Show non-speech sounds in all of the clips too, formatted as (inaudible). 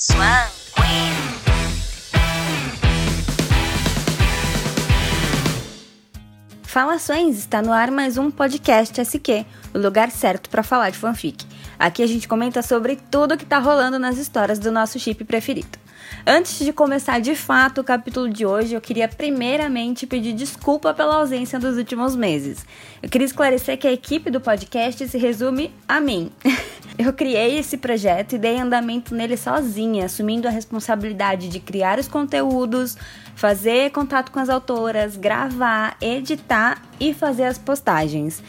Swan Queen. Falações está no ar mais um podcast SQ, o lugar certo para falar de fanfic. Aqui a gente comenta sobre tudo que tá rolando nas histórias do nosso chip preferido. Antes de começar de fato o capítulo de hoje, eu queria primeiramente pedir desculpa pela ausência dos últimos meses. Eu queria esclarecer que a equipe do podcast se resume a mim. (laughs) Eu criei esse projeto e dei andamento nele sozinha, assumindo a responsabilidade de criar os conteúdos, fazer contato com as autoras, gravar, editar e fazer as postagens.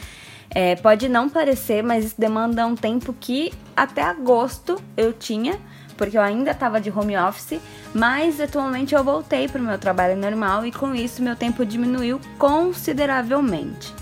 É, pode não parecer, mas isso demanda um tempo que até agosto eu tinha porque eu ainda estava de home office, mas atualmente eu voltei para o meu trabalho normal e com isso meu tempo diminuiu consideravelmente.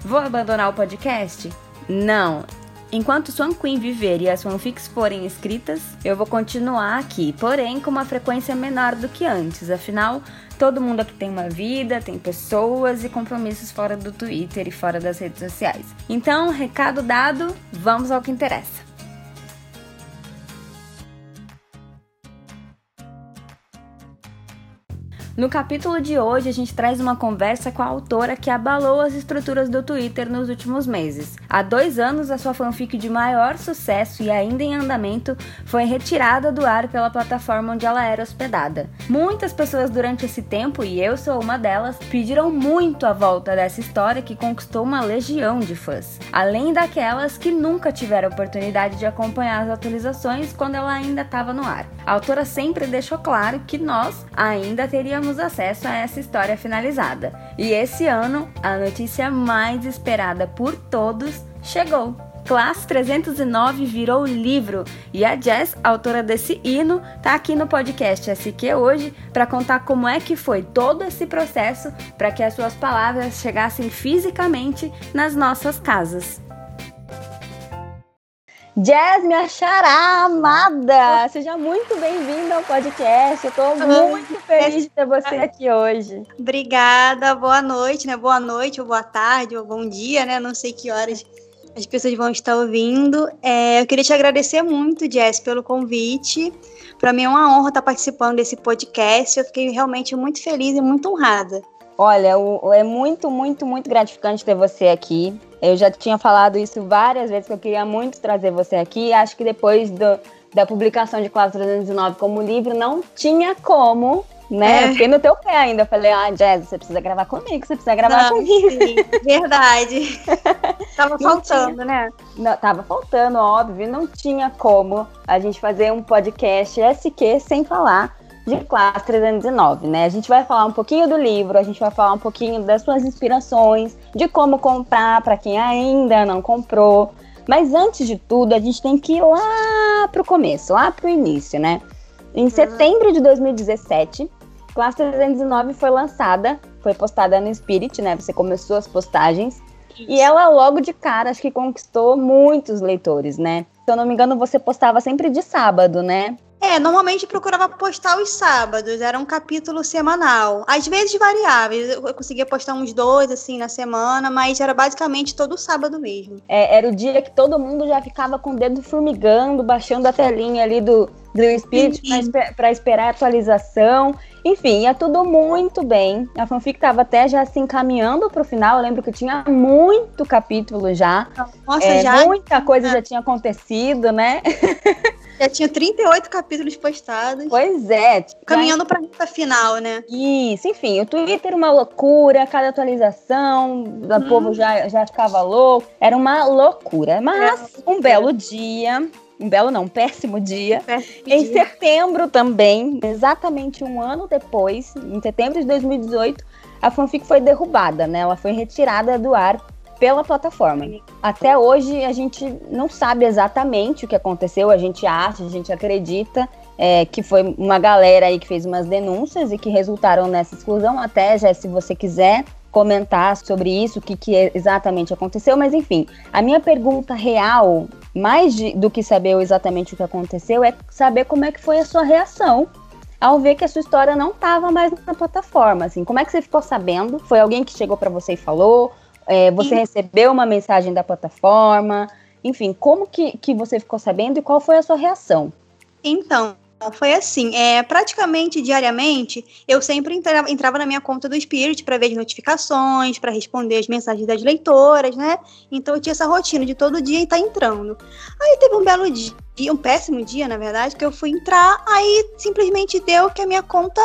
Vou abandonar o podcast? Não. Enquanto Swan Queen viver e as fanfics forem escritas, eu vou continuar aqui, porém com uma frequência menor do que antes. Afinal, todo mundo aqui tem uma vida, tem pessoas e compromissos fora do Twitter e fora das redes sociais. Então, recado dado, vamos ao que interessa. No capítulo de hoje, a gente traz uma conversa com a autora que abalou as estruturas do Twitter nos últimos meses. Há dois anos, a sua fanfic de maior sucesso e ainda em andamento foi retirada do ar pela plataforma onde ela era hospedada. Muitas pessoas durante esse tempo, e eu sou uma delas, pediram muito a volta dessa história que conquistou uma legião de fãs, além daquelas que nunca tiveram oportunidade de acompanhar as atualizações quando ela ainda estava no ar. A autora sempre deixou claro que nós ainda teríamos temos acesso a essa história finalizada. E esse ano, a notícia mais esperada por todos chegou. Class 309 virou livro e a Jess, autora desse hino, tá aqui no podcast SQ hoje para contar como é que foi todo esse processo para que as suas palavras chegassem fisicamente nas nossas casas. Jazz, minha xará amada! Seja muito bem-vinda ao podcast. Eu tô muito feliz de ter você aqui hoje. Obrigada, boa noite, né? Boa noite, ou boa tarde, ou bom dia, né? Não sei que horas as pessoas vão estar ouvindo. É, eu queria te agradecer muito, Jess, pelo convite. Para mim é uma honra estar participando desse podcast. Eu fiquei realmente muito feliz e muito honrada. Olha, é muito, muito, muito gratificante ter você aqui. Eu já tinha falado isso várias vezes que eu queria muito trazer você aqui. Acho que depois do, da publicação de Classe 309 como livro, não tinha como, né? É. Eu fiquei no teu pé ainda. Eu falei, ah, Jazz, você precisa gravar comigo, você precisa gravar não, comigo. Sim, (laughs) verdade. (laughs) tava faltando, tinha, né? Não, tava faltando, óbvio. Não tinha como a gente fazer um podcast SQ sem falar de classe 309, né? A gente vai falar um pouquinho do livro, a gente vai falar um pouquinho das suas inspirações, de como comprar para quem ainda não comprou. Mas antes de tudo, a gente tem que ir lá pro começo, lá pro início, né? Em setembro de 2017, Classe 309 foi lançada, foi postada no Spirit, né? Você começou as postagens. E ela logo de cara acho que conquistou muitos leitores, né? Se eu não me engano, você postava sempre de sábado, né? É, normalmente procurava postar os sábados, era um capítulo semanal. Às vezes variáveis, eu conseguia postar uns dois, assim, na semana, mas era basicamente todo sábado mesmo. É, era o dia que todo mundo já ficava com o dedo formigando, baixando a telinha ali do, do Spirit para esperar a atualização. Enfim, ia tudo muito bem. A fanfic estava até já se encaminhando para o final. Eu lembro que tinha muito capítulo já. Nossa, é, já. Muita coisa já tinha acontecido, né? (laughs) Já tinha 38 capítulos postados. Pois é. Caminhando para a final, né? Isso, enfim, o Twitter era uma loucura, cada atualização, o hum. povo já, já ficava louco. Era uma loucura. Mas é. um belo dia, um belo não, um péssimo dia. Péssimo em dia. setembro também, exatamente um ano depois, em setembro de 2018, a fanfic foi derrubada, né? Ela foi retirada do ar pela plataforma. Até hoje a gente não sabe exatamente o que aconteceu, a gente acha, a gente acredita é, que foi uma galera aí que fez umas denúncias e que resultaram nessa exclusão. Até já se você quiser comentar sobre isso, o que, que exatamente aconteceu, mas enfim, a minha pergunta real, mais de, do que saber exatamente o que aconteceu, é saber como é que foi a sua reação ao ver que a sua história não estava mais na plataforma, assim, como é que você ficou sabendo? Foi alguém que chegou para você e falou? É, você recebeu uma mensagem da plataforma? Enfim, como que, que você ficou sabendo e qual foi a sua reação? Então, foi assim, é, praticamente diariamente, eu sempre entrava, entrava na minha conta do Spirit para ver as notificações, para responder as mensagens das leitoras, né? Então eu tinha essa rotina de todo dia estar tá entrando. Aí teve um belo dia, um péssimo dia, na verdade, que eu fui entrar, aí simplesmente deu que a minha conta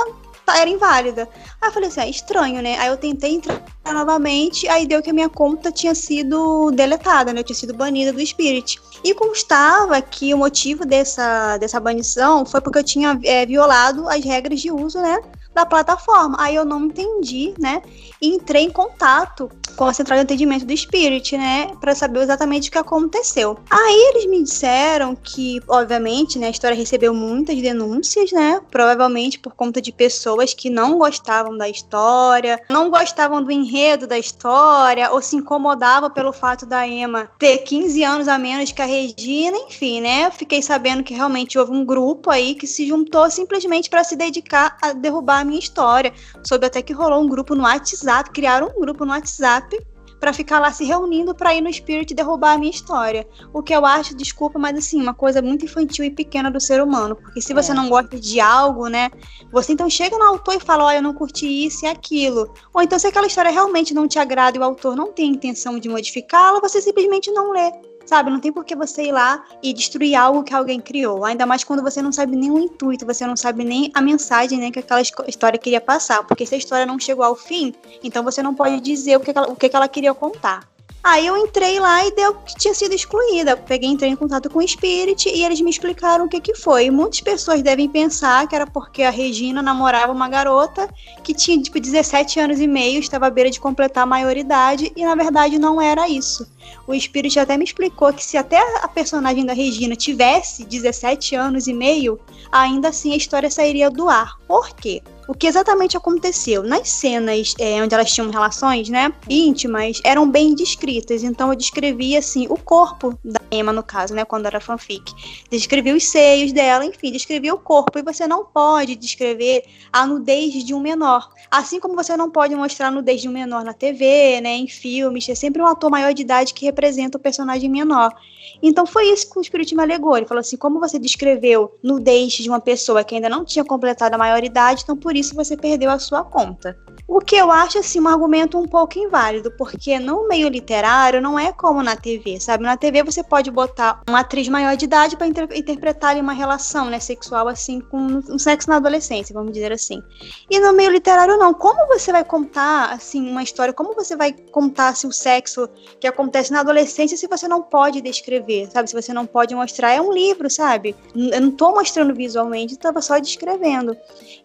era inválida. Aí eu falei assim, é estranho, né? Aí eu tentei entrar novamente, aí deu que a minha conta tinha sido deletada, né? Eu tinha sido banida do Spirit. E constava que o motivo dessa, dessa banição foi porque eu tinha é, violado as regras de uso, né? Da plataforma. Aí eu não entendi, né? E entrei em contato com a central de atendimento do Spirit, né? Para saber exatamente o que aconteceu. Aí eles me disseram que, obviamente, né, a história recebeu muitas denúncias, né? Provavelmente por conta de pessoas que não gostavam da história, não gostavam do enredo da história, ou se incomodavam pelo fato da Emma ter 15 anos a menos que a Regina, enfim, né? Fiquei sabendo que realmente houve um grupo aí que se juntou simplesmente para se dedicar a derrubar minha história. Soube até que rolou um grupo no WhatsApp, criaram um grupo no WhatsApp para ficar lá se reunindo para ir no Spirit derrubar a minha história. O que eu acho, desculpa, mas assim, uma coisa muito infantil e pequena do ser humano. Porque se você é. não gosta de algo, né? Você então chega no autor e fala: Olha, eu não curti isso e aquilo. Ou então, se aquela história realmente não te agrada e o autor não tem intenção de modificá-la, você simplesmente não lê. Sabe, não tem por que você ir lá e destruir algo que alguém criou. Ainda mais quando você não sabe nem o intuito, você não sabe nem a mensagem né, que aquela história queria passar. Porque se a história não chegou ao fim, então você não pode dizer o que, ela, o que ela queria contar. Aí eu entrei lá e deu que tinha sido excluída. Peguei, entrei em contato com o Spirit e eles me explicaram o que que foi. Muitas pessoas devem pensar que era porque a Regina namorava uma garota que tinha tipo 17 anos e meio, estava à beira de completar a maioridade e na verdade não era isso. O Spirit até me explicou que se até a personagem da Regina tivesse 17 anos e meio, ainda assim a história sairia do ar. Por quê? O que exatamente aconteceu. Nas cenas é, onde elas tinham relações, né, íntimas, eram bem descritas. Então eu descrevi, assim, o corpo da Emma, no caso, né, quando era fanfic. Descrevi os seios dela, enfim, descrevi o corpo. E você não pode descrever a nudez de um menor. Assim como você não pode mostrar a nudez de um menor na TV, né, em filmes. É sempre um ator maior de idade que representa o personagem menor. Então foi isso que o Espiritismo alegou. Ele falou assim: como você descreveu nudez de uma pessoa que ainda não tinha completado a maioridade, então por isso você perdeu a sua conta. O que eu acho assim um argumento um pouco inválido, porque no meio literário não é como na TV, sabe? Na TV você pode botar uma atriz maior de idade para inter interpretar uma relação, né, sexual assim com um sexo na adolescência, vamos dizer assim. E no meio literário não. Como você vai contar assim uma história? Como você vai contar assim, o sexo que acontece na adolescência se você não pode descrever, sabe? Se você não pode mostrar, é um livro, sabe? Eu não estou mostrando visualmente, estava só descrevendo.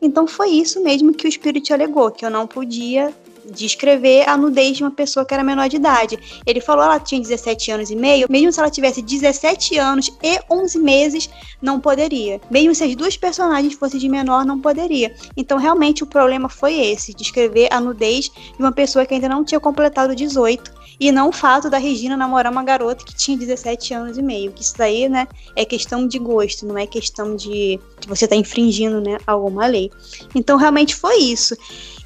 Então foi isso mesmo que o espírito alegou, que eu não podia descrever a nudez de uma pessoa que era menor de idade. Ele falou ela tinha 17 anos e meio, mesmo se ela tivesse 17 anos e 11 meses, não poderia. Mesmo se as duas personagens fossem de menor, não poderia. Então, realmente, o problema foi esse, descrever a nudez de uma pessoa que ainda não tinha completado 18 e não o fato da Regina namorar uma garota que tinha 17 anos e meio. Que isso daí, né, é questão de gosto, não é questão de, de você estar tá infringindo, né, alguma lei. Então, realmente foi isso.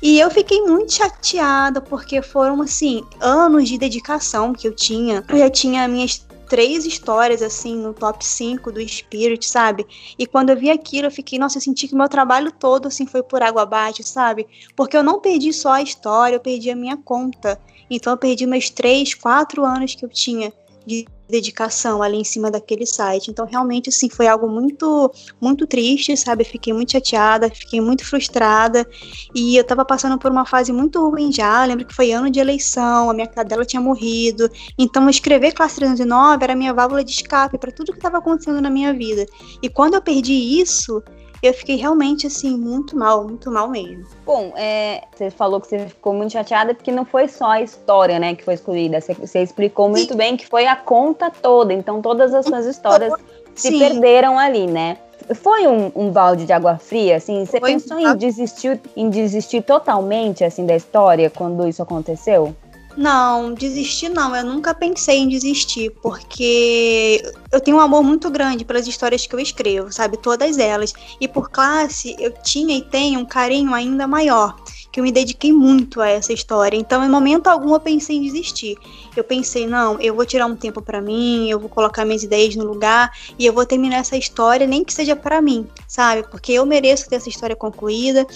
E eu fiquei muito chateada porque foram, assim, anos de dedicação que eu tinha. Eu já tinha minhas três histórias, assim, no top 5 do Spirit, sabe? E quando eu vi aquilo, eu fiquei, nossa, eu senti que meu trabalho todo, assim, foi por água abaixo, sabe? Porque eu não perdi só a história, eu perdi a minha conta. Então eu perdi meus três, quatro anos que eu tinha de dedicação ali em cima daquele site. Então, realmente, assim, foi algo muito, muito triste, sabe? Fiquei muito chateada, fiquei muito frustrada. E eu tava passando por uma fase muito ruim já. Eu lembro que foi ano de eleição, a minha cadela tinha morrido. Então, escrever classe 309 era a minha válvula de escape para tudo que estava acontecendo na minha vida. E quando eu perdi isso, eu fiquei realmente, assim, muito mal, muito mal mesmo. Bom, é, você falou que você ficou muito chateada porque não foi só a história, né, que foi excluída. Você, você explicou muito Sim. bem que foi a conta toda. Então, todas as suas histórias Sim. se perderam ali, né? Foi um, um, balde de água fria, assim? Você foi pensou em desistir, em desistir totalmente, assim, da história quando isso aconteceu? Não, desistir não. Eu nunca pensei em desistir, porque eu tenho um amor muito grande pelas histórias que eu escrevo, sabe? Todas elas. E por classe, eu tinha e tenho um carinho ainda maior. Que eu me dediquei muito a essa história. Então, em momento algum, eu pensei em desistir. Eu pensei, não, eu vou tirar um tempo para mim, eu vou colocar minhas ideias no lugar e eu vou terminar essa história, nem que seja para mim, sabe? Porque eu mereço ter essa história concluída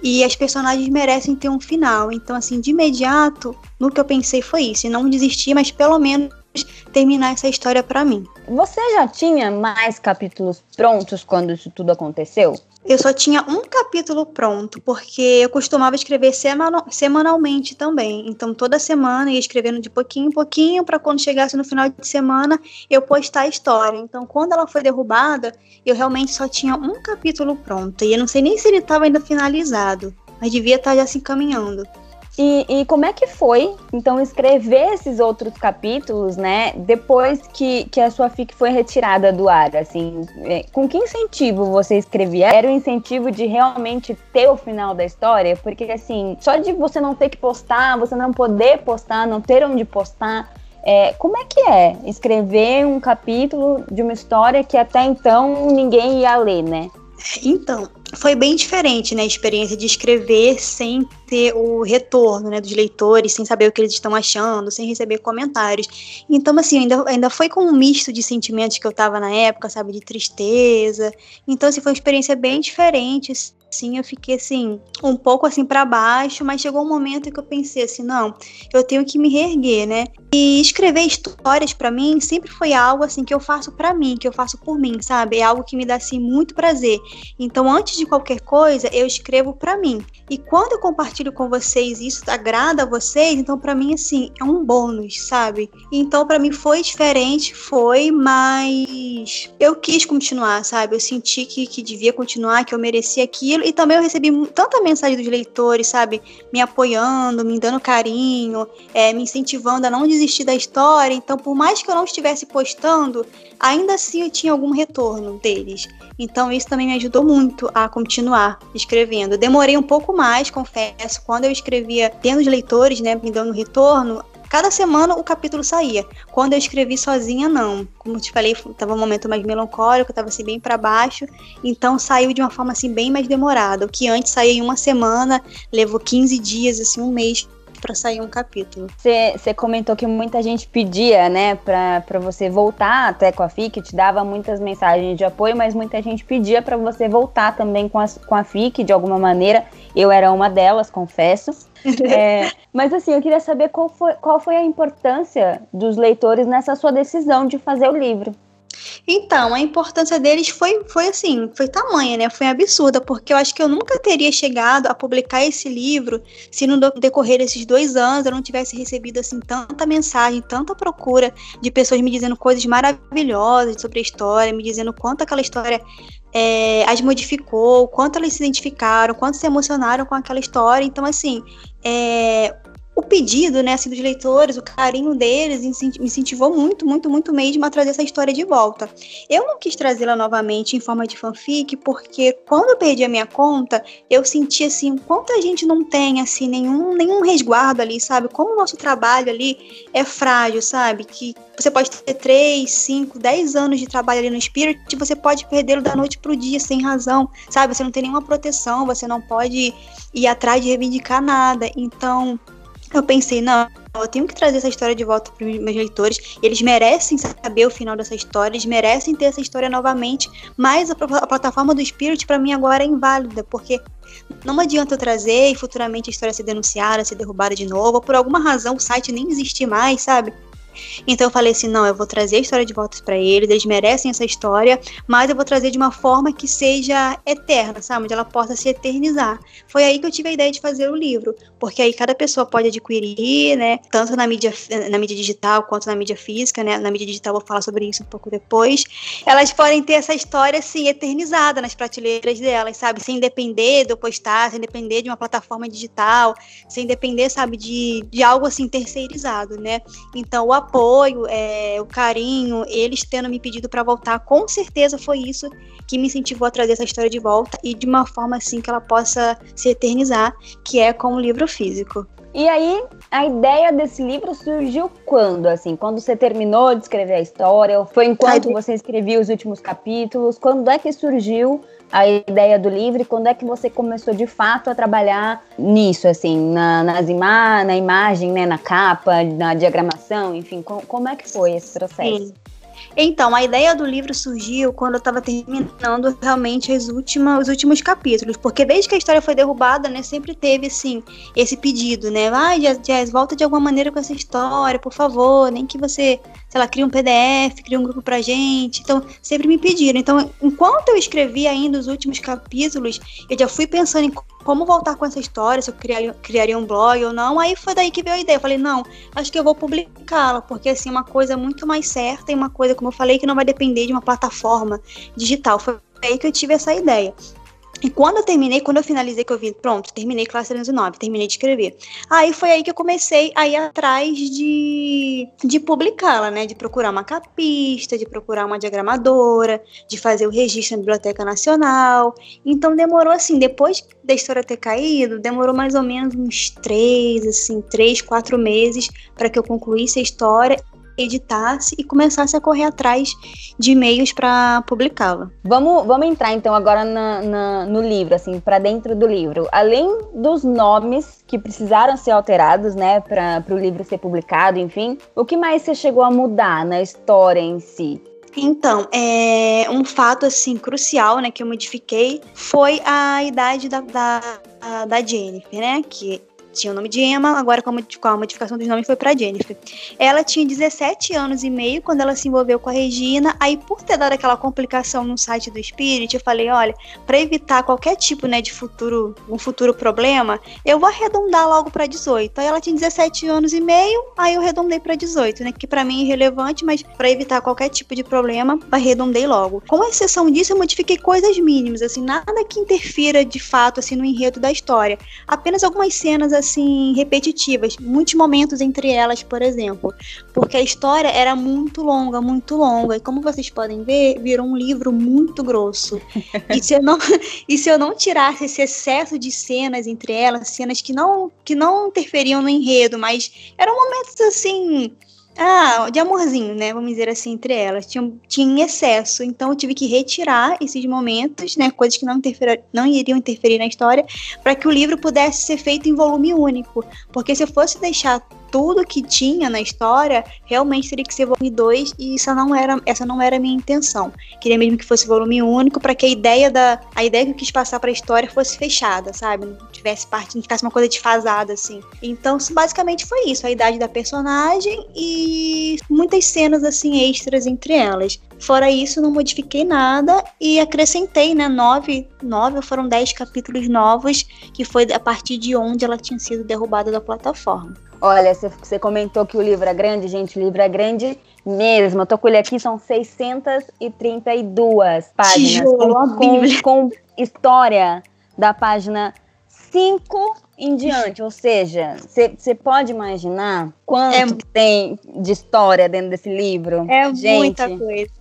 e as personagens merecem ter um final. Então, assim, de imediato, no que eu pensei foi isso, não desistir, mas pelo menos terminar essa história para mim. Você já tinha mais capítulos prontos quando isso tudo aconteceu? Eu só tinha um capítulo pronto, porque eu costumava escrever semanalmente também. Então, toda semana ia escrevendo de pouquinho em pouquinho, para quando chegasse no final de semana eu postar a história. Então, quando ela foi derrubada, eu realmente só tinha um capítulo pronto. E eu não sei nem se ele estava ainda finalizado, mas devia estar tá já se encaminhando. E, e, como é que foi, então, escrever esses outros capítulos, né, depois que, que a sua FIC foi retirada do ar, assim, é, com que incentivo você escrevia? Era o incentivo de realmente ter o final da história? Porque, assim, só de você não ter que postar, você não poder postar, não ter onde postar, é, como é que é escrever um capítulo de uma história que até então ninguém ia ler, né? Então, foi bem diferente, né, a experiência de escrever sem ter o retorno, né, dos leitores, sem saber o que eles estão achando, sem receber comentários. Então, assim, ainda, ainda foi com um misto de sentimentos que eu tava na época, sabe, de tristeza. Então, assim, foi uma experiência bem diferente, sim, eu fiquei assim, um pouco assim para baixo, mas chegou um momento que eu pensei assim, não, eu tenho que me reerguer, né? E escrever histórias para mim sempre foi algo assim que eu faço para mim, que eu faço por mim, sabe? É algo que me dá assim muito prazer. Então, antes de qualquer coisa, eu escrevo para mim. E quando eu compartilho com vocês isso agrada a vocês, então para mim assim, é um bônus, sabe? Então para mim foi diferente, foi, mas eu quis continuar, sabe? Eu senti que, que devia continuar, que eu merecia aquilo e também eu recebi tanta mensagem dos leitores, sabe? Me apoiando, me dando carinho, é, me incentivando a não desistir da história. Então, por mais que eu não estivesse postando, ainda assim eu tinha algum retorno deles. Então, isso também me ajudou muito a continuar escrevendo. Demorei um pouco mais, confesso, quando eu escrevia tendo os leitores, né, me dando retorno, Cada semana o capítulo saía. Quando eu escrevi sozinha, não. Como te falei, estava um momento mais melancólico, estava assim bem para baixo. Então saiu de uma forma assim bem mais demorada. O que antes saía em uma semana, levou 15 dias, assim, um mês para sair um capítulo. Você comentou que muita gente pedia, né, para você voltar até com a FIC, te dava muitas mensagens de apoio, mas muita gente pedia para você voltar também com a, com a FIC de alguma maneira. Eu era uma delas, confesso. (laughs) É, mas assim, eu queria saber qual foi, qual foi a importância dos leitores nessa sua decisão de fazer o livro. Então, a importância deles foi, foi assim, foi tamanha, né? Foi absurda, porque eu acho que eu nunca teria chegado a publicar esse livro se no decorrer desses dois anos eu não tivesse recebido assim tanta mensagem, tanta procura de pessoas me dizendo coisas maravilhosas sobre a história, me dizendo quanto aquela história é, as modificou, quanto elas se identificaram, quanto se emocionaram com aquela história. Então, assim, é, pedido, né, assim, dos leitores, o carinho deles me incentivou muito, muito, muito mesmo a trazer essa história de volta. Eu não quis trazê-la novamente em forma de fanfic, porque quando eu perdi a minha conta, eu senti assim, quanta gente não tem assim nenhum nenhum resguardo ali, sabe? Como o nosso trabalho ali é frágil, sabe? Que você pode ter 3, 5, 10 anos de trabalho ali no Spirit você pode perdê-lo da noite pro dia sem razão, sabe? Você não tem nenhuma proteção, você não pode ir atrás de reivindicar nada. Então, eu pensei, não, eu tenho que trazer essa história de volta para meus leitores. Eles merecem saber o final dessa história, eles merecem ter essa história novamente. Mas a, a plataforma do Spirit, para mim, agora é inválida, porque não adianta eu trazer e futuramente a história ser denunciada, ser derrubada de novo, ou por alguma razão o site nem existir mais, sabe? Então eu falei assim: não, eu vou trazer a história de volta para eles, eles merecem essa história, mas eu vou trazer de uma forma que seja eterna, sabe? Onde ela possa se eternizar. Foi aí que eu tive a ideia de fazer o livro, porque aí cada pessoa pode adquirir, né? Tanto na mídia, na mídia digital quanto na mídia física, né? Na mídia digital eu vou falar sobre isso um pouco depois. Elas podem ter essa história assim, eternizada nas prateleiras delas, sabe? Sem depender do postar, sem depender de uma plataforma digital, sem depender, sabe, de, de algo assim terceirizado, né? Então o apoio, é, o carinho, eles tendo me pedido para voltar, com certeza foi isso que me incentivou a trazer essa história de volta e de uma forma assim que ela possa se eternizar, que é com o livro físico. E aí, a ideia desse livro surgiu quando? Assim, quando você terminou de escrever a história? Ou foi enquanto Ai, você escrevia os últimos capítulos? Quando é que surgiu a ideia do livro quando é que você começou de fato a trabalhar nisso, assim, na, nas ima na imagem, né, na capa, na diagramação, enfim, com, como é que foi esse processo? Sim. Então, a ideia do livro surgiu quando eu estava terminando realmente as últimas, os últimos capítulos, porque desde que a história foi derrubada, né, sempre teve, assim, esse pedido, né, ah, Jazz, volta de alguma maneira com essa história, por favor, nem que você, sei lá, crie um PDF, crie um grupo pra gente, então, sempre me pediram. Então, enquanto eu escrevi ainda os últimos capítulos, eu já fui pensando em como voltar com essa história, se eu criaria, criaria um blog ou não. Aí foi daí que veio a ideia. Eu falei, não, acho que eu vou publicá-la, porque assim, uma coisa muito mais certa e uma coisa, como eu falei, que não vai depender de uma plataforma digital. Foi aí que eu tive essa ideia. E quando eu terminei, quando eu finalizei, que eu vi, pronto, terminei classe 309, terminei de escrever. Aí foi aí que eu comecei a ir atrás de, de publicá-la, né? De procurar uma capista, de procurar uma diagramadora, de fazer o registro na Biblioteca Nacional. Então demorou assim, depois da história ter caído, demorou mais ou menos uns três, assim, três, quatro meses para que eu concluísse a história editasse e começasse a correr atrás de meios para publicá-la. Vamos, vamos entrar então agora na, na, no livro, assim, para dentro do livro. Além dos nomes que precisaram ser alterados, né, para o livro ser publicado, enfim, o que mais você chegou a mudar na história em si? Então, é, um fato assim crucial, né, que eu modifiquei foi a idade da, da, da Jennifer, né, que tinha o nome de Emma, agora com a modificação dos nomes foi para Jennifer. Ela tinha 17 anos e meio quando ela se envolveu com a Regina. Aí, por ter dado aquela complicação no site do Spirit, eu falei: olha, para evitar qualquer tipo né, de futuro, um futuro problema, eu vou arredondar logo para 18. Aí ela tinha 17 anos e meio, aí eu arredondei para 18, né? Que para mim é irrelevante, mas para evitar qualquer tipo de problema, arredondei logo. Com exceção disso, eu modifiquei coisas mínimas, assim, nada que interfira de fato assim no enredo da história. Apenas algumas cenas assim repetitivas, muitos momentos entre elas, por exemplo, porque a história era muito longa, muito longa, e como vocês podem ver, virou um livro muito grosso. e se eu não (laughs) e se eu não tirasse esse excesso de cenas entre elas, cenas que não que não interferiam no enredo, mas eram momentos assim ah, de amorzinho, né? Vamos dizer assim, entre elas. Tinha, tinha excesso. Então eu tive que retirar esses momentos, né? Coisas que não, não iriam interferir na história, para que o livro pudesse ser feito em volume único. Porque se eu fosse deixar tudo que tinha na história realmente teria que ser volume 2 e isso não era, essa não era a minha intenção. Queria mesmo que fosse volume único para que a ideia da a ideia que eu quis passar para a história fosse fechada, sabe? Não tivesse parte, não ficasse uma coisa desfasada assim. Então, basicamente foi isso, a idade da personagem e muitas cenas assim extras entre elas. Fora isso, não modifiquei nada e acrescentei, né, nove, nove foram dez capítulos novos, que foi a partir de onde ela tinha sido derrubada da plataforma. Olha, você comentou que o livro é grande, gente, o livro é grande mesmo. Eu tô com ele aqui, são 632 páginas. Com, com, com história da página 5 em diante. Ou seja, você pode imaginar quanto é, tem de história dentro desse livro? É gente, muita coisa.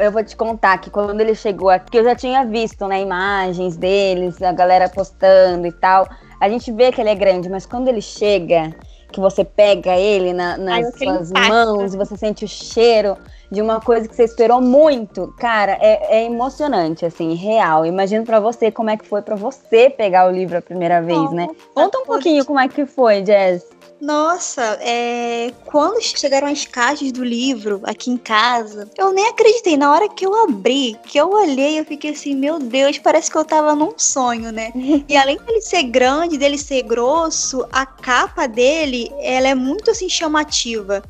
Eu vou te contar que quando ele chegou aqui, eu já tinha visto né, imagens deles, a galera postando e tal. A gente vê que ele é grande, mas quando ele chega que você pega ele na, nas Ai, suas mãos e você sente o cheiro de uma coisa que você esperou muito, cara, é, é emocionante, assim, real. Imagino para você como é que foi para você pegar o livro a primeira vez, né? Conta um pouquinho como é que foi, Jazz. Nossa, é... quando chegaram as caixas do livro aqui em casa, eu nem acreditei. Na hora que eu abri, que eu olhei, eu fiquei assim, meu Deus, parece que eu tava num sonho, né? (laughs) e além dele ser grande, dele ser grosso, a capa dele, ela é muito assim chamativa.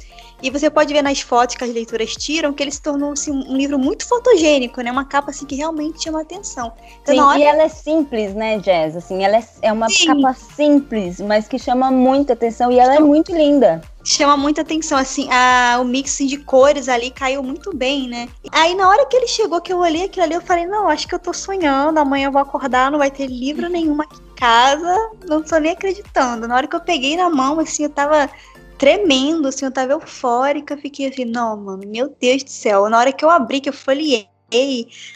E você pode ver nas fotos que as leituras tiram que ele se tornou assim, um livro muito fotogênico, né? Uma capa assim que realmente chama atenção. Então, Sim, hora... e ela é simples, né, Jazz? Assim, ela é, é uma Sim. capa simples, mas que chama muita atenção e ela é muito linda chama muita atenção, assim, a, o mix de cores ali caiu muito bem, né? Aí na hora que ele chegou, que eu olhei aquilo ali, eu falei, não, acho que eu tô sonhando, amanhã eu vou acordar, não vai ter livro nenhum aqui em casa, não tô nem acreditando. Na hora que eu peguei na mão, assim, eu tava tremendo, assim, eu tava eufórica, fiquei assim, não, mano, meu Deus do céu. Na hora que eu abri, que eu folhei,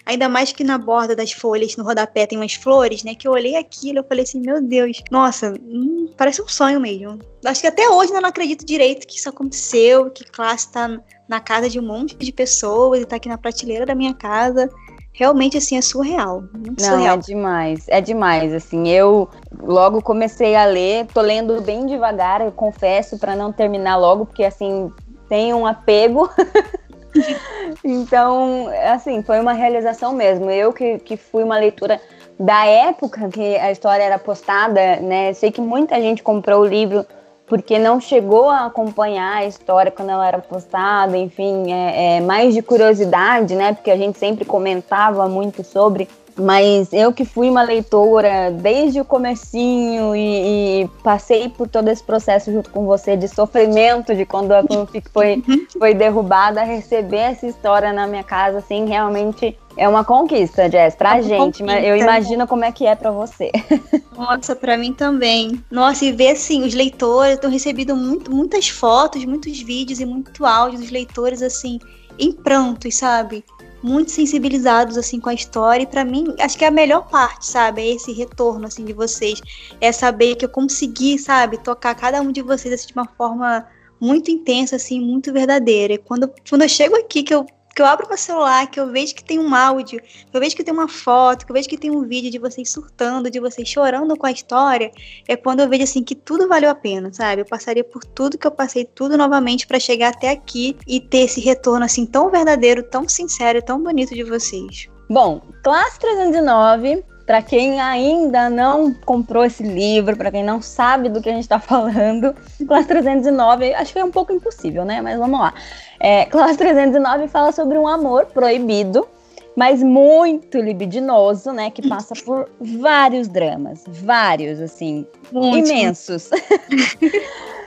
ainda mais que na borda das folhas, no rodapé, tem umas flores, né? Que eu olhei aquilo, eu falei assim, meu Deus, nossa, hum, parece um sonho mesmo. Acho que até hoje eu não acredito direito que isso aconteceu, que classe tá na casa de um monte de pessoas e tá aqui na prateleira da minha casa. Realmente assim é surreal. Muito Não, surreal. é demais, é demais. Assim, eu logo comecei a ler, tô lendo bem devagar, eu confesso, para não terminar logo, porque assim tem um apego. (laughs) então, assim, foi uma realização mesmo. Eu que, que fui uma leitura da época que a história era postada, né? Sei que muita gente comprou o livro porque não chegou a acompanhar a história quando ela era postada, enfim, é, é mais de curiosidade, né? Porque a gente sempre comentava muito sobre. Mas eu que fui uma leitora desde o comecinho e, e, passei por todo esse processo junto com você de sofrimento de quando a fanfic foi, foi derrubada, receber essa história na minha casa, assim, realmente é uma conquista, Jess, pra é gente, mas eu imagino como é que é para você. (laughs) Nossa, para mim também. Nossa, e ver assim, os leitores, estão recebendo muito, muitas fotos, muitos vídeos e muito áudio dos leitores, assim, em prantos, sabe? Muito sensibilizados, assim, com a história. E pra mim, acho que é a melhor parte, sabe? É esse retorno, assim, de vocês. É saber que eu consegui, sabe, tocar cada um de vocês, assim, de uma forma muito intensa, assim, muito verdadeira. E quando, quando eu chego aqui, que eu que eu abro meu celular, que eu vejo que tem um áudio, que eu vejo que tem uma foto, que eu vejo que tem um vídeo de vocês surtando, de vocês chorando com a história, é quando eu vejo assim que tudo valeu a pena, sabe? Eu passaria por tudo que eu passei, tudo novamente para chegar até aqui e ter esse retorno assim tão verdadeiro, tão sincero, tão bonito de vocês. Bom, Classe 309 para quem ainda não comprou esse livro, para quem não sabe do que a gente está falando, Classe 309, acho que é um pouco impossível, né? Mas vamos lá. É, Classe 309 fala sobre um amor proibido, mas muito libidinoso, né? Que passa por vários dramas, vários, assim, muito. imensos. (laughs)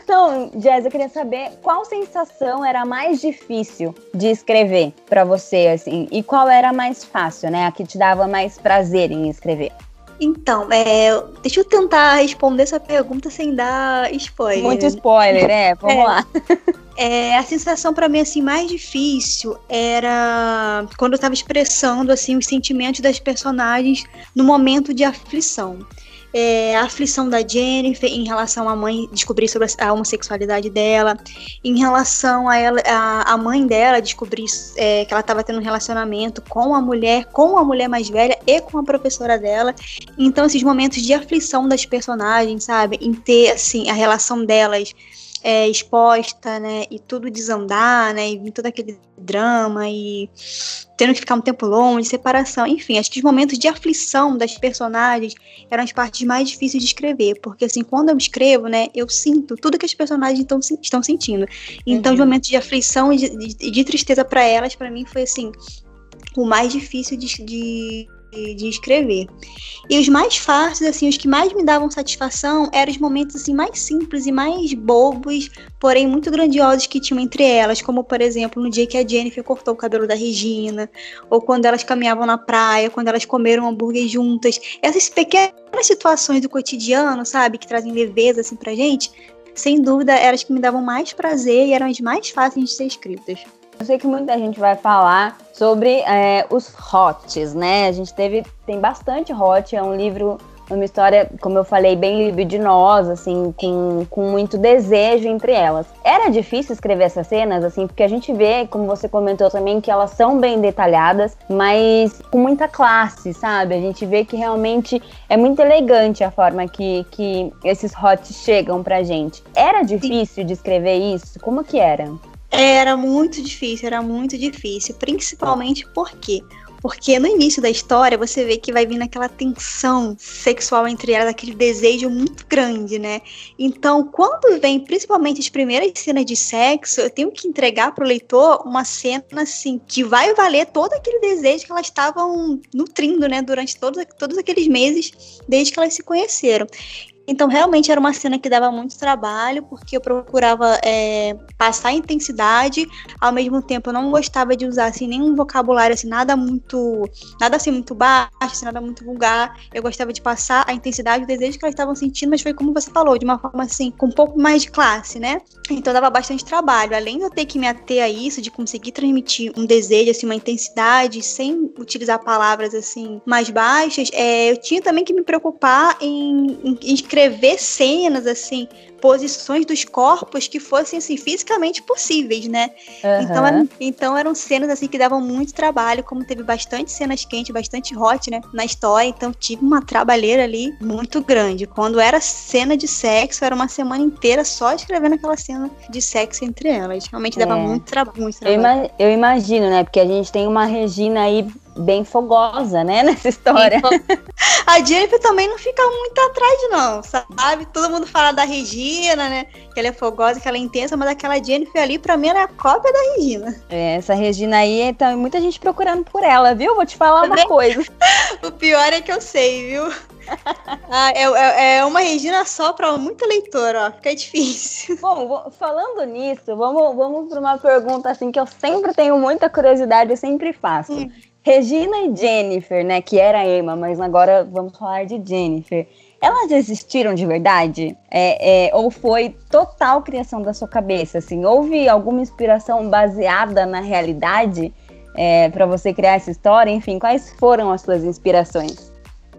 Então, Jess, eu queria saber qual sensação era mais difícil de escrever para você, assim, e qual era mais fácil, né? A que te dava mais prazer em escrever. Então, é, deixa eu tentar responder essa pergunta sem dar spoiler. Muito spoiler, né? Vamos é, lá. (laughs) É, a sensação para mim assim mais difícil era quando eu estava expressando assim os sentimentos das personagens no momento de aflição é, a aflição da Jennifer em relação à mãe descobrir sobre a homossexualidade dela, em relação a ela, a, a mãe dela descobrir é, que ela estava tendo um relacionamento com a mulher, com a mulher mais velha e com a professora dela. Então, esses momentos de aflição das personagens, sabe, em ter assim a relação delas é, exposta, né, e tudo desandar, né, e todo aquele drama e tendo que ficar um tempo longe, separação, enfim, acho que os momentos de aflição das personagens eram as partes mais difíceis de escrever, porque assim, quando eu escrevo, né, eu sinto tudo que as personagens tão, estão sentindo. Então, uhum. os momentos de aflição e de, de, de tristeza para elas, para mim, foi assim, o mais difícil de, de, de, escrever. E os mais fáceis, assim, os que mais me davam satisfação eram os momentos assim mais simples e mais bobos, porém muito grandiosos que tinham entre elas, como por exemplo no dia que a Jennifer cortou o cabelo da Regina, ou quando elas caminhavam na praia, quando elas comeram hambúrguer juntas. Essas pequenas situações do cotidiano, sabe, que trazem leveza assim pra gente, sem dúvida eram as que me davam mais prazer e eram as mais fáceis de ser escritas. Eu sei que muita gente vai falar sobre é, os hots, né? A gente teve, tem bastante hot, é um livro, uma história, como eu falei, bem libidinosa, assim, com, com muito desejo entre elas. Era difícil escrever essas cenas, assim, porque a gente vê, como você comentou também, que elas são bem detalhadas, mas com muita classe, sabe? A gente vê que realmente é muito elegante a forma que, que esses hots chegam pra gente. Era difícil de escrever isso? Como que era? Era muito difícil, era muito difícil, principalmente porque porque no início da história você vê que vai vir aquela tensão sexual entre elas, aquele desejo muito grande, né? Então, quando vem principalmente as primeiras cenas de sexo, eu tenho que entregar para o leitor uma cena assim que vai valer todo aquele desejo que elas estavam nutrindo, né, durante todos, todos aqueles meses desde que elas se conheceram. Então, realmente era uma cena que dava muito trabalho, porque eu procurava é, passar intensidade, ao mesmo tempo eu não gostava de usar assim, nenhum vocabulário assim, nada muito. nada assim muito baixo, nada muito vulgar. Eu gostava de passar a intensidade, o desejo que elas estavam sentindo, mas foi como você falou, de uma forma assim, com um pouco mais de classe, né? Então dava bastante trabalho. Além de eu ter que me ater a isso, de conseguir transmitir um desejo, assim, uma intensidade, sem utilizar palavras assim mais baixas, é, eu tinha também que me preocupar em, em, em descrever cenas, assim, posições dos corpos que fossem, assim, fisicamente possíveis, né? Uhum. Então, eram, então eram cenas, assim, que davam muito trabalho, como teve bastante cenas quentes, bastante hot, né, na história, então tive uma trabalheira ali muito grande. Quando era cena de sexo, era uma semana inteira só escrevendo aquela cena de sexo entre elas. Realmente dava é. muito, tra muito trabalho. Eu, eu imagino, né, porque a gente tem uma Regina aí bem fogosa, né, nessa história. (laughs) A Jennifer também não fica muito atrás, não, sabe? Todo mundo fala da Regina, né? Que ela é fogosa, que ela é intensa, mas aquela Jennifer ali, pra mim, ela é a cópia da Regina. É, essa Regina aí, tá muita gente procurando por ela, viu? Vou te falar uma coisa. (laughs) o pior é que eu sei, viu? (laughs) ah, é, é, é, uma Regina só para muita leitora, ó. Fica difícil. Bom, falando nisso, vamos, vamos para uma pergunta assim que eu sempre tenho muita curiosidade, eu sempre faço. Hum. Regina e Jennifer, né? Que era Emma, mas agora vamos falar de Jennifer. Elas existiram de verdade? É, é, ou foi total criação da sua cabeça? Assim, houve alguma inspiração baseada na realidade é, para você criar essa história? Enfim, quais foram as suas inspirações?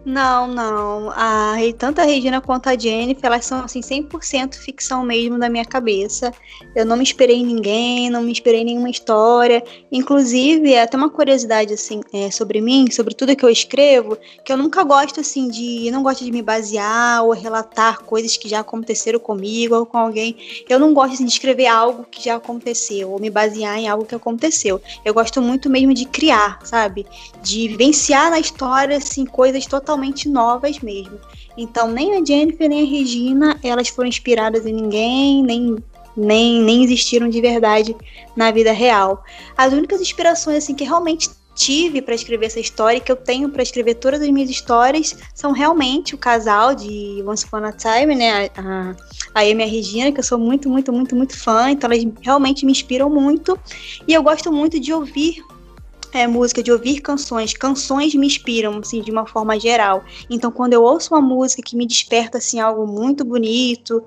Não, não. A, tanto a Regina quanto a Jennifer, elas são assim 100% ficção mesmo da minha cabeça. Eu não me esperei em ninguém, não me esperei em nenhuma história. Inclusive, é até uma curiosidade assim é, sobre mim, sobre tudo que eu escrevo, que eu nunca gosto assim de, não gosto de me basear ou relatar coisas que já aconteceram comigo ou com alguém. Eu não gosto assim, de escrever algo que já aconteceu ou me basear em algo que aconteceu. Eu gosto muito mesmo de criar, sabe? De vivenciar na história assim coisas totalmente totalmente novas mesmo. Então, nem a Jennifer nem a Regina, elas foram inspiradas em ninguém, nem nem, nem existiram de verdade na vida real. As únicas inspirações assim que realmente tive para escrever essa história, que eu tenho para escrever todas as minhas histórias, são realmente o casal de Once Upon a Time, né? A, a Amy e a Regina, que eu sou muito, muito, muito, muito fã, então elas realmente me inspiram muito. E eu gosto muito de ouvir é, música, de ouvir canções. Canções me inspiram, assim, de uma forma geral. Então, quando eu ouço uma música que me desperta, assim, algo muito bonito,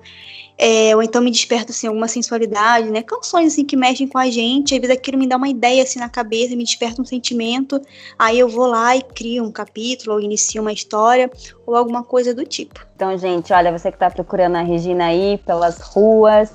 é, ou então me desperta, assim, alguma sensualidade, né? Canções, assim, que mexem com a gente, às vezes aquilo me dá uma ideia, assim, na cabeça, me desperta um sentimento, aí eu vou lá e crio um capítulo, ou inicio uma história, ou alguma coisa do tipo. Então, gente, olha, você que tá procurando a Regina aí pelas ruas,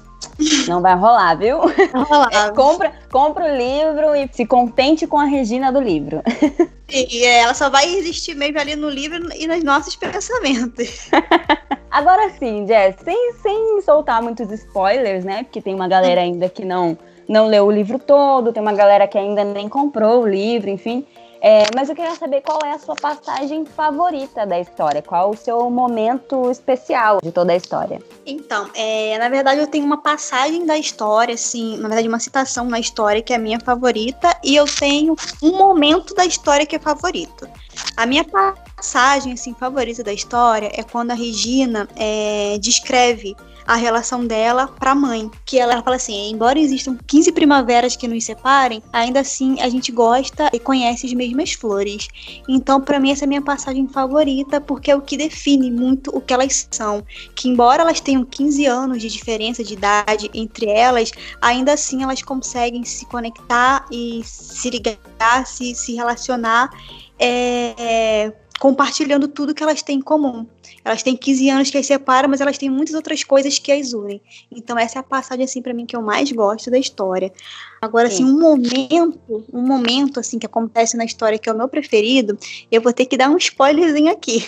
não vai rolar, viu? Não rolar. (laughs) Compra, compra o livro e se contente com a Regina do livro. (laughs) E ela só vai existir mesmo ali no livro e nos nossos pensamentos. (laughs) Agora sim, Jess, sem, sem soltar muitos spoilers, né? Porque tem uma galera ainda que não, não leu o livro todo, tem uma galera que ainda nem comprou o livro, enfim. É, mas eu queria saber qual é a sua passagem favorita da história, qual o seu momento especial de toda a história. Então, é, na verdade eu tenho uma passagem da história, assim, na verdade uma citação na história que é a minha favorita, e eu tenho um momento da história que é favorito. A minha passagem, assim, favorita da história é quando a Regina é, descreve a relação dela para a mãe. Que ela, ela fala assim: embora existam 15 primaveras que nos separem, ainda assim a gente gosta e conhece as mesmas flores. Então, para mim, essa é a minha passagem favorita, porque é o que define muito o que elas são. Que, embora elas tenham 15 anos de diferença de idade entre elas, ainda assim elas conseguem se conectar e se ligar, se, se relacionar. É, compartilhando tudo que elas têm em comum. Elas têm 15 anos que as separam, mas elas têm muitas outras coisas que as unem. Então essa é a passagem assim para mim que eu mais gosto da história. Agora Sim. assim, um momento, um momento assim que acontece na história que é o meu preferido, eu vou ter que dar um spoilerzinho aqui.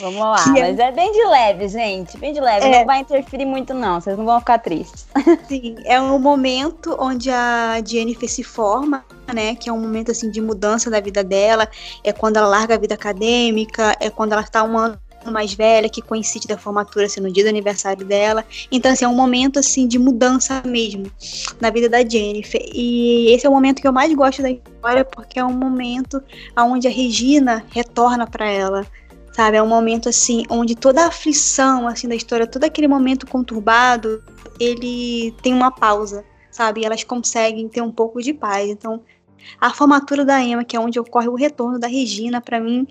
Vamos lá, que é mas é... é... bem de leve, gente. Bem de leve. É... Não vai interferir muito, não. Vocês não vão ficar tristes. (laughs) Sim, é um momento onde a Jennifer se forma, né? Que é um momento assim de mudança da vida dela. É quando ela larga a vida acadêmica, é quando ela está um ano mais velha, que coincide da formatura assim, no dia do aniversário dela. Então, assim, é um momento assim de mudança mesmo na vida da Jennifer. E esse é o momento que eu mais gosto da história, porque é um momento onde a Regina retorna para ela sabe? É um momento assim onde toda a aflição assim da história, todo aquele momento conturbado, ele tem uma pausa, sabe? E elas conseguem ter um pouco de paz. Então, a formatura da Emma, que é onde ocorre o retorno da Regina, para mim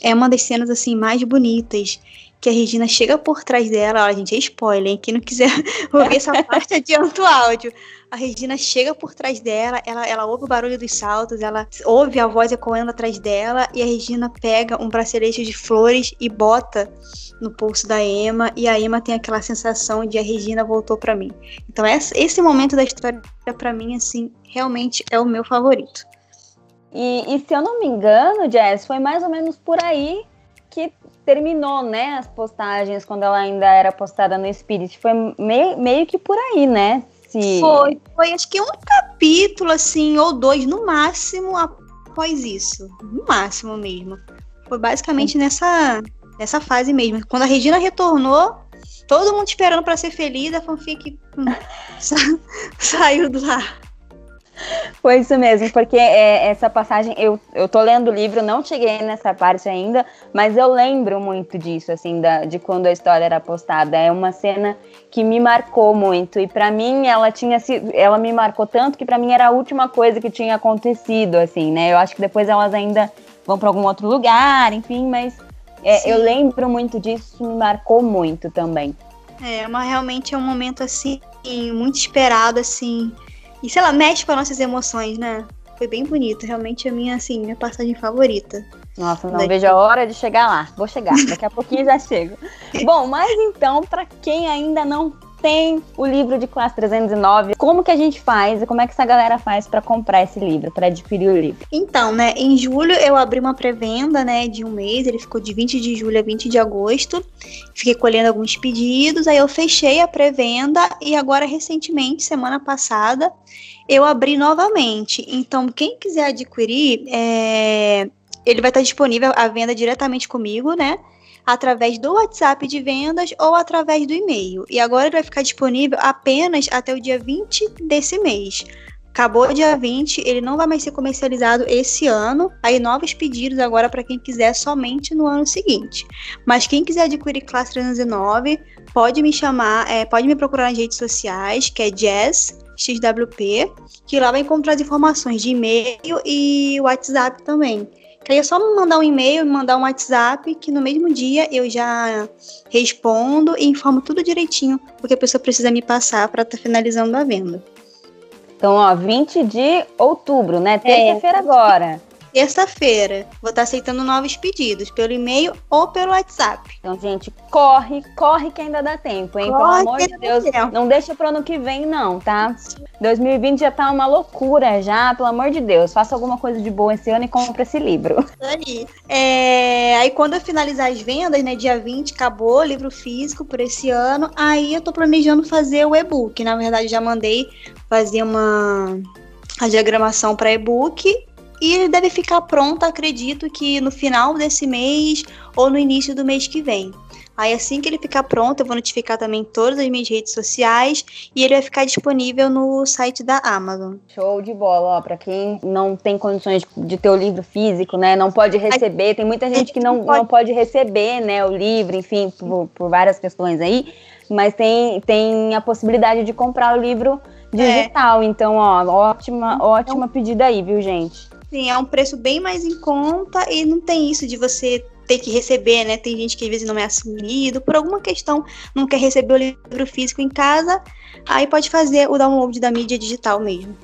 é uma das cenas assim mais bonitas que a Regina chega por trás dela. Olha, gente, é spoiler, hein? Quem não quiser (laughs) ouvir essa (laughs) parte, adianta o áudio. A Regina chega por trás dela, ela, ela ouve o barulho dos saltos, ela ouve a voz ecoando atrás dela, e a Regina pega um bracelete de flores e bota no pulso da Emma, e a Emma tem aquela sensação de a Regina voltou para mim. Então, esse momento da história, para mim, assim, realmente é o meu favorito. E, e, se eu não me engano, Jess, foi mais ou menos por aí que terminou, né, as postagens quando ela ainda era postada no Spirit. Foi meio, meio que por aí, né? Se... Foi, foi acho que um capítulo, assim, ou dois no máximo após isso. No máximo mesmo. Foi basicamente nessa, nessa fase mesmo. Quando a Regina retornou, todo mundo esperando para ser feliz, a fanfic hum, (laughs) sa saiu do lá. Foi isso mesmo, porque é, essa passagem, eu, eu tô lendo o livro, não cheguei nessa parte ainda, mas eu lembro muito disso, assim, da, de quando a história era postada. É uma cena que me marcou muito, e para mim ela tinha sido, ela me marcou tanto que para mim era a última coisa que tinha acontecido, assim, né? Eu acho que depois elas ainda vão para algum outro lugar, enfim, mas é, eu lembro muito disso, me marcou muito também. É, mas realmente é um momento, assim, muito esperado, assim e sei lá, mexe com as nossas emoções, né? Foi bem bonito, realmente a minha, assim, minha passagem favorita. Nossa, não vejo a hora de chegar lá. Vou chegar, daqui a pouquinho já chego. (laughs) Bom, mas então, para quem ainda não tem o livro de classe 309. Como que a gente faz e como é que essa galera faz para comprar esse livro, para adquirir o livro? Então, né, em julho eu abri uma pré-venda, né, de um mês, ele ficou de 20 de julho a 20 de agosto. Fiquei colhendo alguns pedidos, aí eu fechei a pré-venda e agora recentemente, semana passada, eu abri novamente. Então, quem quiser adquirir, é... ele vai estar disponível à venda diretamente comigo, né? Através do WhatsApp de vendas ou através do e-mail. E agora ele vai ficar disponível apenas até o dia 20 desse mês. Acabou dia 20, ele não vai mais ser comercializado esse ano. Aí novos pedidos agora para quem quiser somente no ano seguinte. Mas quem quiser adquirir classe 309, pode me chamar, é, pode me procurar nas redes sociais, que é Jazz XWP, que lá vai encontrar as informações de e-mail e WhatsApp também. Que aí é só me mandar um e-mail, me mandar um WhatsApp, que no mesmo dia eu já respondo e informo tudo direitinho, porque a pessoa precisa me passar para estar tá finalizando a venda. Então, ó, 20 de outubro, né? Terça-feira é, agora terça-feira. Vou estar aceitando novos pedidos pelo e-mail ou pelo WhatsApp. Então, gente, corre, corre que ainda dá tempo, hein? Corre pelo amor de Deus. Não deixa pro ano que vem, não, tá? 2020 já tá uma loucura já, pelo amor de Deus. Faça alguma coisa de boa esse ano e compre esse livro. (laughs) Aí. É, aí quando eu finalizar as vendas, né? Dia 20 acabou, livro físico por esse ano. Aí eu tô planejando fazer o e-book. Na verdade, já mandei fazer uma a diagramação para e-book e ele deve ficar pronto, acredito que no final desse mês ou no início do mês que vem. Aí assim que ele ficar pronto, eu vou notificar também todas as minhas redes sociais e ele vai ficar disponível no site da Amazon. Show de bola, ó, para quem não tem condições de ter o livro físico, né, não pode receber, tem muita gente que não, não pode receber, né, o livro, enfim, por, por várias questões aí, mas tem, tem a possibilidade de comprar o livro digital, é. então, ó, ótima, ótima pedida aí, viu, gente? Sim, é um preço bem mais em conta e não tem isso de você ter que receber, né? Tem gente que às vezes não é assumido, por alguma questão não quer receber o livro físico em casa, aí pode fazer o download da mídia digital mesmo.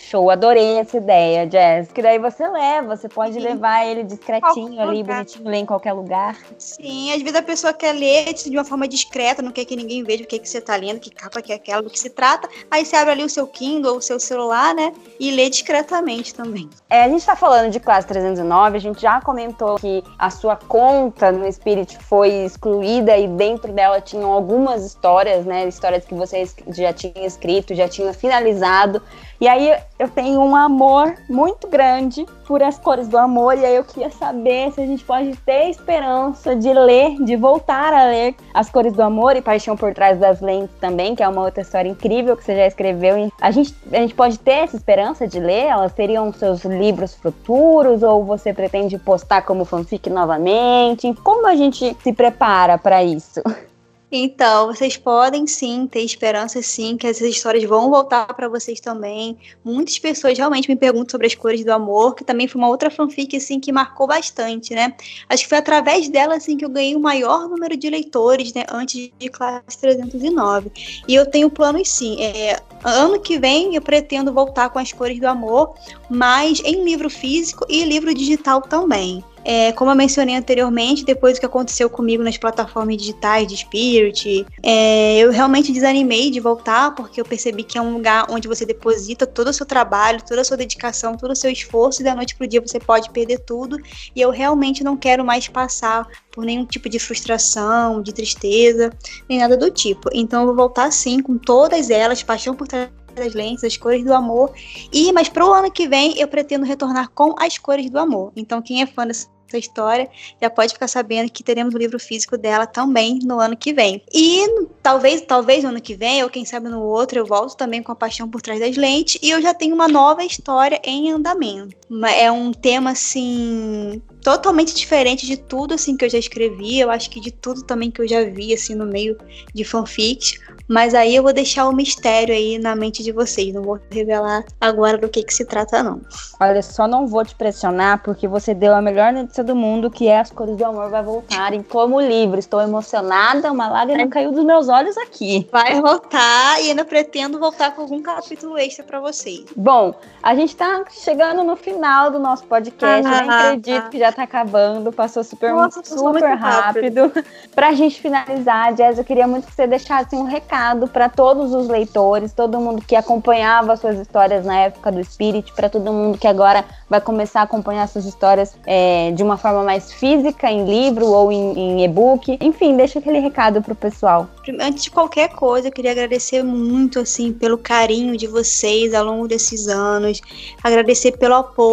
Show, adorei essa ideia, Jess. Que daí você leva, você pode Sim. levar ele discretinho ali, bonitinho, ler em qualquer lugar. Sim, às vezes a pessoa quer ler de uma forma discreta, não quer que ninguém veja o que, que você está lendo, que capa que é aquela, do que se trata. Aí você abre ali o seu Kindle ou o seu celular, né? E lê discretamente também. É, a gente está falando de classe 309, a gente já comentou que a sua conta no Spirit foi excluída e dentro dela tinham algumas histórias, né? Histórias que você já tinha escrito, já tinha finalizado. E aí eu tenho um amor muito grande por as cores do amor, e aí eu queria saber se a gente pode ter esperança de ler, de voltar a ler As Cores do Amor e Paixão por Trás das Lentes também, que é uma outra história incrível que você já escreveu. A gente, a gente pode ter essa esperança de ler? Elas seriam seus livros futuros, ou você pretende postar como fanfic novamente? Como a gente se prepara para isso? (laughs) Então, vocês podem sim ter esperança sim que essas histórias vão voltar para vocês também. Muitas pessoas realmente me perguntam sobre as cores do amor, que também foi uma outra fanfic assim que marcou bastante, né? Acho que foi através dela assim que eu ganhei o maior número de leitores, né, antes de classe 309. E eu tenho planos sim. É, ano que vem eu pretendo voltar com as cores do amor, mas em livro físico e livro digital também. É, como eu mencionei anteriormente, depois do que aconteceu comigo nas plataformas digitais de Spirit, é, eu realmente desanimei de voltar, porque eu percebi que é um lugar onde você deposita todo o seu trabalho, toda a sua dedicação, todo o seu esforço, e da noite pro dia você pode perder tudo. E eu realmente não quero mais passar por nenhum tipo de frustração, de tristeza, nem nada do tipo. Então eu vou voltar sim com todas elas, paixão por trás das lentes, as cores do amor. E mas para o ano que vem eu pretendo retornar com as cores do amor. Então quem é fã dessa história já pode ficar sabendo que teremos o livro físico dela também no ano que vem. E talvez, talvez no ano que vem, ou quem sabe no outro, eu volto também com a paixão por trás das lentes e eu já tenho uma nova história em andamento. É um tema assim totalmente diferente de tudo assim que eu já escrevi, eu acho que de tudo também que eu já vi assim no meio de fanfics, mas aí eu vou deixar o mistério aí na mente de vocês, não vou revelar agora do que que se trata não. Olha, só não vou te pressionar porque você deu a melhor notícia do mundo, que é As Cores do Amor vai voltarem como livro. Estou emocionada, uma lágrima caiu dos meus olhos aqui. Vai voltar e ainda pretendo voltar com algum capítulo extra para vocês. Bom, a gente tá chegando no final do nosso podcast, ah, acredito ah, que já tá acabando, passou super, Nossa, super rápido. rápido. (laughs) pra gente finalizar, Jazz, eu queria muito que você deixasse um recado para todos os leitores, todo mundo que acompanhava suas histórias na época do Spirit, para todo mundo que agora vai começar a acompanhar suas histórias é, de uma forma mais física, em livro ou em, em e-book. Enfim, deixa aquele recado pro pessoal. Antes de qualquer coisa, eu queria agradecer muito, assim, pelo carinho de vocês ao longo desses anos, agradecer pelo apoio,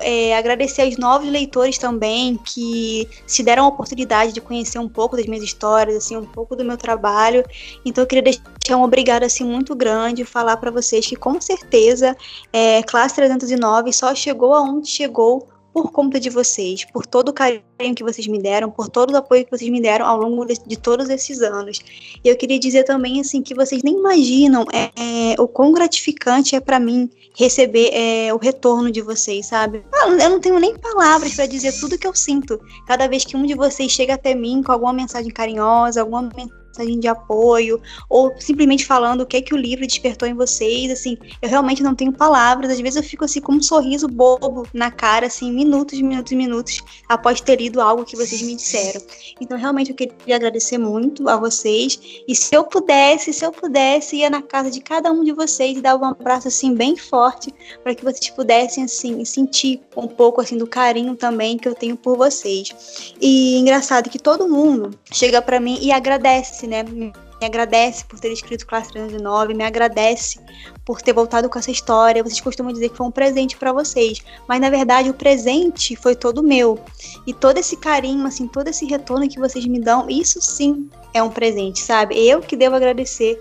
é, agradecer aos novos leitores também que se deram a oportunidade de conhecer um pouco das minhas histórias, assim, um pouco do meu trabalho. Então eu queria deixar um obrigado assim muito grande, falar para vocês que com certeza é, classe 309 só chegou aonde chegou por conta de vocês, por todo o carinho que vocês me deram, por todo o apoio que vocês me deram ao longo de, de todos esses anos. E eu queria dizer também assim que vocês nem imaginam é, é, o quão gratificante é para mim receber é, o retorno de vocês, sabe? Ah, eu não tenho nem palavras para dizer tudo que eu sinto cada vez que um de vocês chega até mim com alguma mensagem carinhosa, alguma mensagem mensagem de apoio, ou simplesmente falando o que é que o livro despertou em vocês, assim, eu realmente não tenho palavras, às vezes eu fico assim com um sorriso bobo na cara, assim, minutos, minutos e minutos após ter lido algo que vocês me disseram. Então, realmente eu queria agradecer muito a vocês, e se eu pudesse, se eu pudesse, ia na casa de cada um de vocês e dar um abraço, assim, bem forte, para que vocês pudessem, assim, sentir um pouco, assim, do carinho também que eu tenho por vocês. E engraçado que todo mundo chega para mim e agradece agradece, né? Me agradece por ter escrito Classe 309, me agradece por ter voltado com essa história. Vocês costumam dizer que foi um presente para vocês, mas na verdade o presente foi todo meu. E todo esse carinho, assim, todo esse retorno que vocês me dão, isso sim é um presente, sabe? Eu que devo agradecer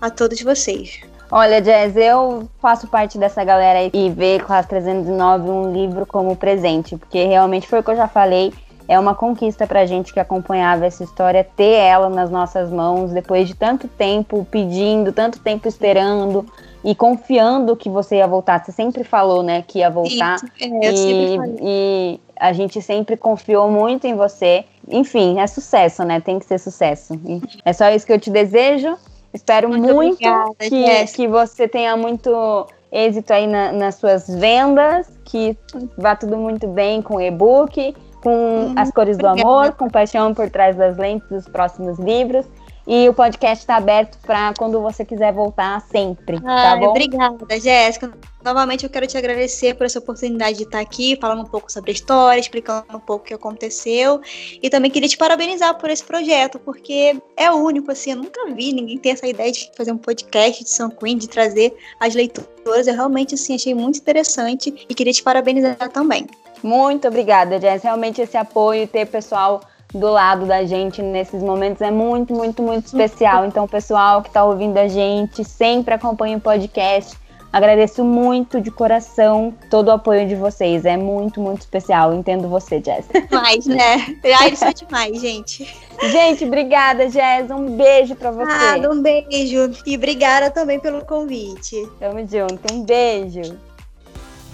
a todos vocês. Olha, Jazz, eu faço parte dessa galera e ver Classe 309 um livro como presente, porque realmente foi o que eu já falei é uma conquista para a gente que acompanhava essa história ter ela nas nossas mãos depois de tanto tempo pedindo, tanto tempo esperando e confiando que você ia voltar. Você sempre falou, né, que ia voltar. é, e, e a gente sempre confiou muito em você. Enfim, é sucesso, né? Tem que ser sucesso. É só isso que eu te desejo. Espero muito, muito que, que você tenha muito êxito aí na, nas suas vendas, que vá tudo muito bem com o e-book com. As Cores do Amor, com Paixão por Trás das Lentes dos próximos livros. E o podcast está aberto para quando você quiser voltar sempre, tá bom? Obrigada, Jéssica. Novamente eu quero te agradecer por essa oportunidade de estar aqui, falando um pouco sobre a história, explicando um pouco o que aconteceu. E também queria te parabenizar por esse projeto, porque é único, assim, eu nunca vi ninguém ter essa ideia de fazer um podcast de São Queen, de trazer as leituras. Eu realmente, assim, achei muito interessante e queria te parabenizar também. Muito obrigada, Jess. Realmente esse apoio, ter pessoal do lado da gente nesses momentos é muito, muito, muito especial. (laughs) Então, pessoal que está ouvindo a gente, sempre acompanha o podcast. Agradeço muito de coração todo o apoio de vocês. É muito, muito especial. Entendo você, Jess. (laughs) Mais, né? Ai, isso é demais, gente. Gente, obrigada, Jess. Um beijo para você. Ah, um beijo. E obrigada também pelo convite. Tamo junto. Um beijo.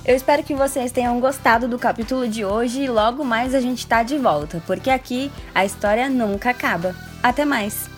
Eu espero que vocês tenham gostado do capítulo de hoje e logo mais a gente tá de volta, porque aqui a história nunca acaba. Até mais!